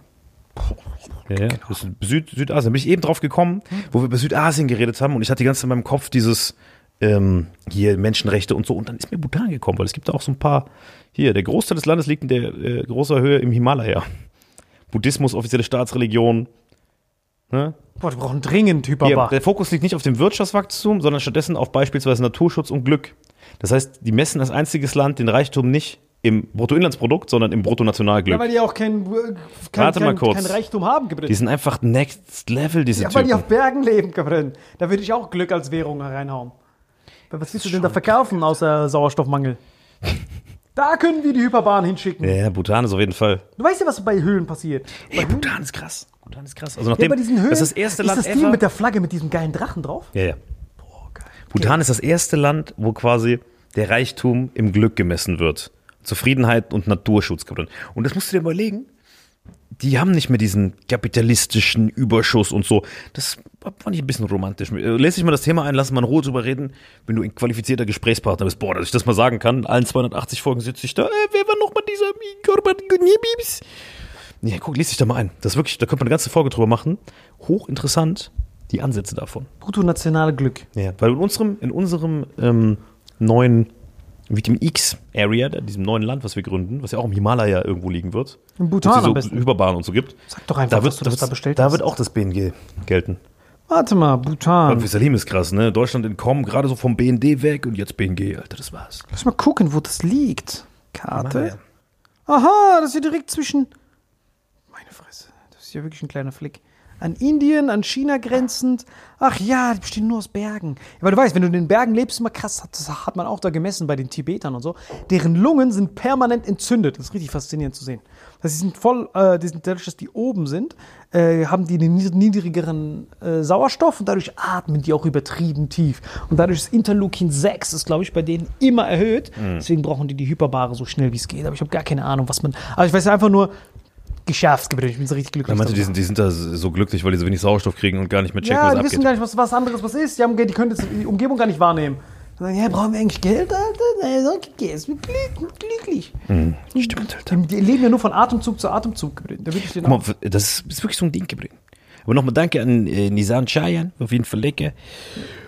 Ja, ja. Das ist Süd, Südasien. Da bin ich eben drauf gekommen, wo wir über Südasien geredet haben und ich hatte die ganze Zeit in meinem Kopf dieses ähm, hier Menschenrechte und so und dann ist mir Bhutan gekommen, weil es gibt da auch so ein paar hier, der Großteil des Landes liegt in der äh, großer Höhe im Himalaya. Buddhismus, offizielle Staatsreligion. Ne? Boah, die brauchen dringend Hyperbach. der Fokus liegt nicht auf dem Wirtschaftswachstum, sondern stattdessen auf beispielsweise Naturschutz und Glück. Das heißt, die messen als einziges Land den Reichtum nicht im Bruttoinlandsprodukt, sondern im Bruttonationalglück. Ja, weil die auch kein, kein, mal kein, kurz. kein Reichtum haben, Gabriel. Die sind einfach next level, diese Ja, weil die Typen. auf Bergen leben, Gabriel. Da würde ich auch Glück als Währung reinhauen. Aber Was willst du denn da verkaufen außer Sauerstoffmangel? Da können wir die Hyperbahn hinschicken. Ja, Bhutan ist auf jeden Fall. Du weißt ja, was bei Höhlen passiert. Bei Ey, Höhlen, Bhutan ist krass. Bhutan ist krass. Also ja, nachdem, bei diesen Höhlen das ist das erste ist Land das die mit der Flagge mit diesem geilen Drachen drauf. ja, ja. Bhutan ist das erste Land, wo quasi der Reichtum im Glück gemessen wird. Zufriedenheit und Naturschutz. Und das musst du dir überlegen. die haben nicht mehr diesen kapitalistischen Überschuss und so. Das fand ich ein bisschen romantisch. Lässt sich mal das Thema ein, lass mal in Ruhe drüber reden, wenn du ein qualifizierter Gesprächspartner bist. Boah, dass ich das mal sagen kann, allen 280 Folgen sitze ich da, äh, wer war nochmal dieser Corbett Gunibibs? Guck, lies dich da mal ein. Das ist wirklich, da könnte man eine ganze Folge drüber machen. Hochinteressant, die Ansätze davon. Brutto-nationale Glück. Ja, weil in unserem, in unserem ähm, neuen Vitamin X Area, da- diesem neuen Land, was wir gründen, was ja auch im Himalaya irgendwo liegen wird. In Bhutan es am so besten. Hyperbahnen und so gibt. Sag doch einfach, Da wird, was du das da bestellt da wird auch das BNG gelten. Warte mal, Bhutan. Und Salim ist krass, ne? Deutschland entkommen, gerade so vom BND weg und jetzt BNG, Alter, das war's. Lass mal gucken, wo das liegt. Karte. Aha, das ist ja direkt zwischen. Meine Fresse, das ist ja wirklich ein kleiner Flick. An Indien, an China grenzend. Ach ja, die bestehen nur aus Bergen. Weil du weißt, wenn du in den Bergen lebst, immer krass, hat- das hat man auch da gemessen bei den Tibetern und so. Deren Lungen sind permanent entzündet. Das ist richtig faszinierend zu sehen. Das heißt, die sind voll, äh, die sind dadurch, dass die oben sind, äh, haben die einen nied- niedrigeren äh, Sauerstoff und dadurch atmen die auch übertrieben tief. Und dadurch ist Interleukin 6, ist glaube ich bei denen immer erhöht. Deswegen brauchen die die Hyperbare so schnell wie es geht. Aber ich habe gar keine Ahnung, was man. Aber ich weiß einfach nur, geschafft, Gebrüder. Ich bin so richtig glücklich. Er meinte, die sind, die sind da so glücklich, weil die so wenig Sauerstoff kriegen und gar nicht mehr checken, ja, was die wissen abgeht. gar nicht, was, was anderes was ist. Die, haben, die können die Umgebung gar nicht wahrnehmen. Die sagen, ja, brauchen wir eigentlich Geld, Alter? Nein, sag ich, ist mir glück- glücklich. Stimmt, Alter. Die, die leben ja nur von Atemzug zu Atemzug. Da den Guck mal, das ist, wirklich so ein Ding geblieben. Aber nochmal danke an äh, Nisan Chayan, auf jeden Fall lecker.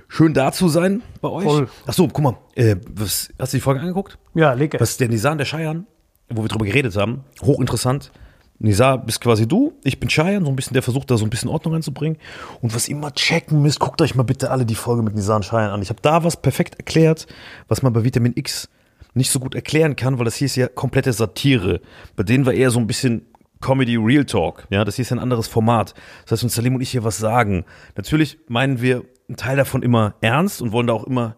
Schön da zu sein bei euch. Voll. Ach so, guck mal, äh, was, hast du die Folge angeguckt? ja, lecker. Was ist der Nisan, der Cheyenne, wo wir drüber geredet haben, hochinteressant. Nisa bist quasi du, ich bin Cheyenne, so ein bisschen, der versucht da so ein bisschen Ordnung reinzubringen. Und was mal checken müsst, guckt euch mal bitte alle die Folge mit Nisa und Cheyenne an. Ich habe da was perfekt erklärt, was man bei Vitamin X nicht so gut erklären kann, weil das hier ist ja komplette Satire. Bei denen war eher so ein bisschen Comedy Real Talk. Ja, das hier ist ein anderes Format. Das heißt, wenn Salim und ich hier was sagen, natürlich meinen wir einen Teil davon immer ernst und wollen da auch immer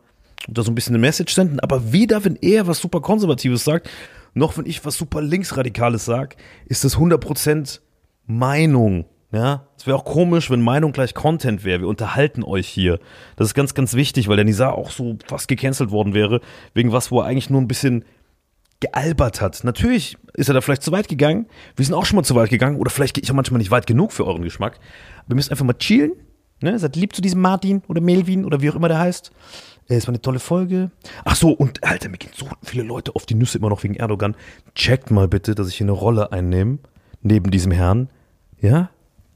da so ein bisschen eine Message senden, aber weder wenn er was super Konservatives sagt, noch wenn ich was super Linksradikales sag, ist das 100% Meinung. Ja, es wäre auch komisch, wenn Meinung gleich Content wäre. Wir unterhalten euch hier. Das ist ganz, ganz wichtig, weil der Nizar auch so fast gecancelt worden wäre, wegen was, wo er eigentlich nur ein bisschen gealbert hat. Natürlich ist er da vielleicht zu weit gegangen. Wir sind auch schon mal zu weit gegangen. Oder vielleicht gehe ich auch manchmal nicht weit genug für euren Geschmack. Wir müssen einfach mal chillen. Ne? Seid lieb zu diesem Martin oder Melvin oder wie auch immer der heißt. Äh, Es war eine tolle Folge. Ach so, und Alter, mir gehen so viele Leute auf die Nüsse immer noch wegen Erdogan. Checkt mal bitte, dass ich hier eine Rolle einnehme. Neben diesem Herrn. Ja?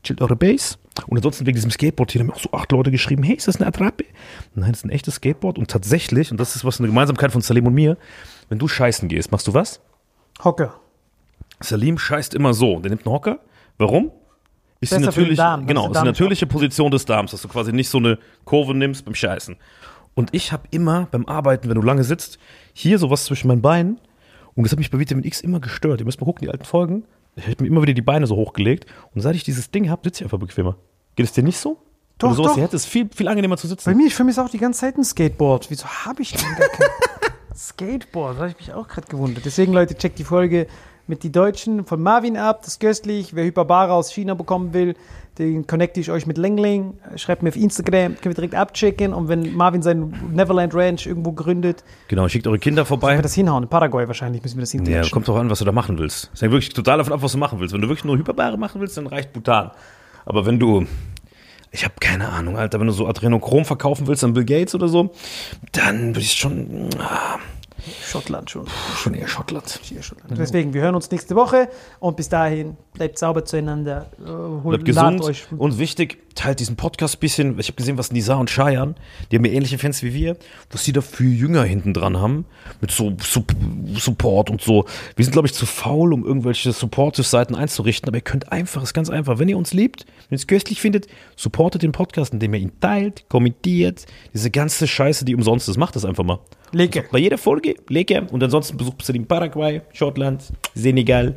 Chillt eure Base. Und ansonsten wegen diesem Skateboard hier haben mir auch so acht Leute geschrieben, hey, ist das eine Attrappe? Nein, das ist ein echtes Skateboard. Und tatsächlich, und das ist was eine Gemeinsamkeit von Salim und mir, wenn du scheißen gehst, machst du was? Hocker. Salim scheißt immer so. Der nimmt einen Hocker. Warum? Ist Besser natürlich, Darm, genau, ist nicht natürliche Position des Darms, dass du quasi nicht so eine Kurve nimmst beim Scheißen. Und ich habe immer beim Arbeiten, wenn du lange sitzt, hier sowas zwischen meinen Beinen. Und das hat mich bei Vitamin X immer gestört. Ihr müsst mal gucken, die alten Folgen. Ich habe mir immer wieder die Beine so hochgelegt. Und seit ich dieses Ding habe, sitze ich einfach bequemer. Geht es dir nicht so? Doch, du sowas doch. hier hättest, viel, viel angenehmer zu sitzen. Bei mir, für mich ist auch die ganze Zeit ein Skateboard. Wieso habe ich denn gar kein Skateboard? Da habe ich mich auch gerade gewundert. Deswegen, Leute, checkt die Folge mit die Deutschen von Marvin ab. Das ist köstlich. Wer Hyperbara aus China bekommen will, den connecte ich euch mit Lengling. Schreibt mir auf Instagram, können wir direkt abchecken. Und wenn Marvin sein Neverland Ranch irgendwo gründet, Genau, schickt eure Kinder vorbei. können wir das hinhauen. In Paraguay wahrscheinlich müssen wir das Ja, hinklatschen. kommt drauf an, was du da machen willst. Es hängt wirklich total davon ab, was du machen willst. Wenn du wirklich nur Hyperbare machen willst, dann reicht Bhutan. Aber wenn du, ich habe keine Ahnung, Alter, wenn du so Adrenochrom verkaufen willst an Bill Gates oder so, dann würde ich schon, ah, Schottland schon. schon eher Schottland. Hier Schottland. Deswegen, wir hören uns nächste Woche. Und bis dahin, bleibt sauber zueinander. Äh, holt, Bleibt gesund euch und wichtig, teilt diesen Podcast ein bisschen. Ich habe gesehen, was Nisa und Cheyenne, die haben ja ähnliche Fans wie wir, was die da für Jünger hinten dran haben, mit so Sup- Support und so. Wir sind, glaube ich, zu faul, um irgendwelche Supportive-Seiten einzurichten, aber ihr könnt einfach, ist ganz einfach, wenn ihr uns liebt, wenn ihr es köstlich findet, supportet den Podcast, indem ihr ihn teilt, kommentiert, diese ganze Scheiße, die umsonst ist, macht das einfach mal. Lecker. Bei jeder Folge, lecker. Und ansonsten besucht ihr in Paraguay, Schottland, Senegal.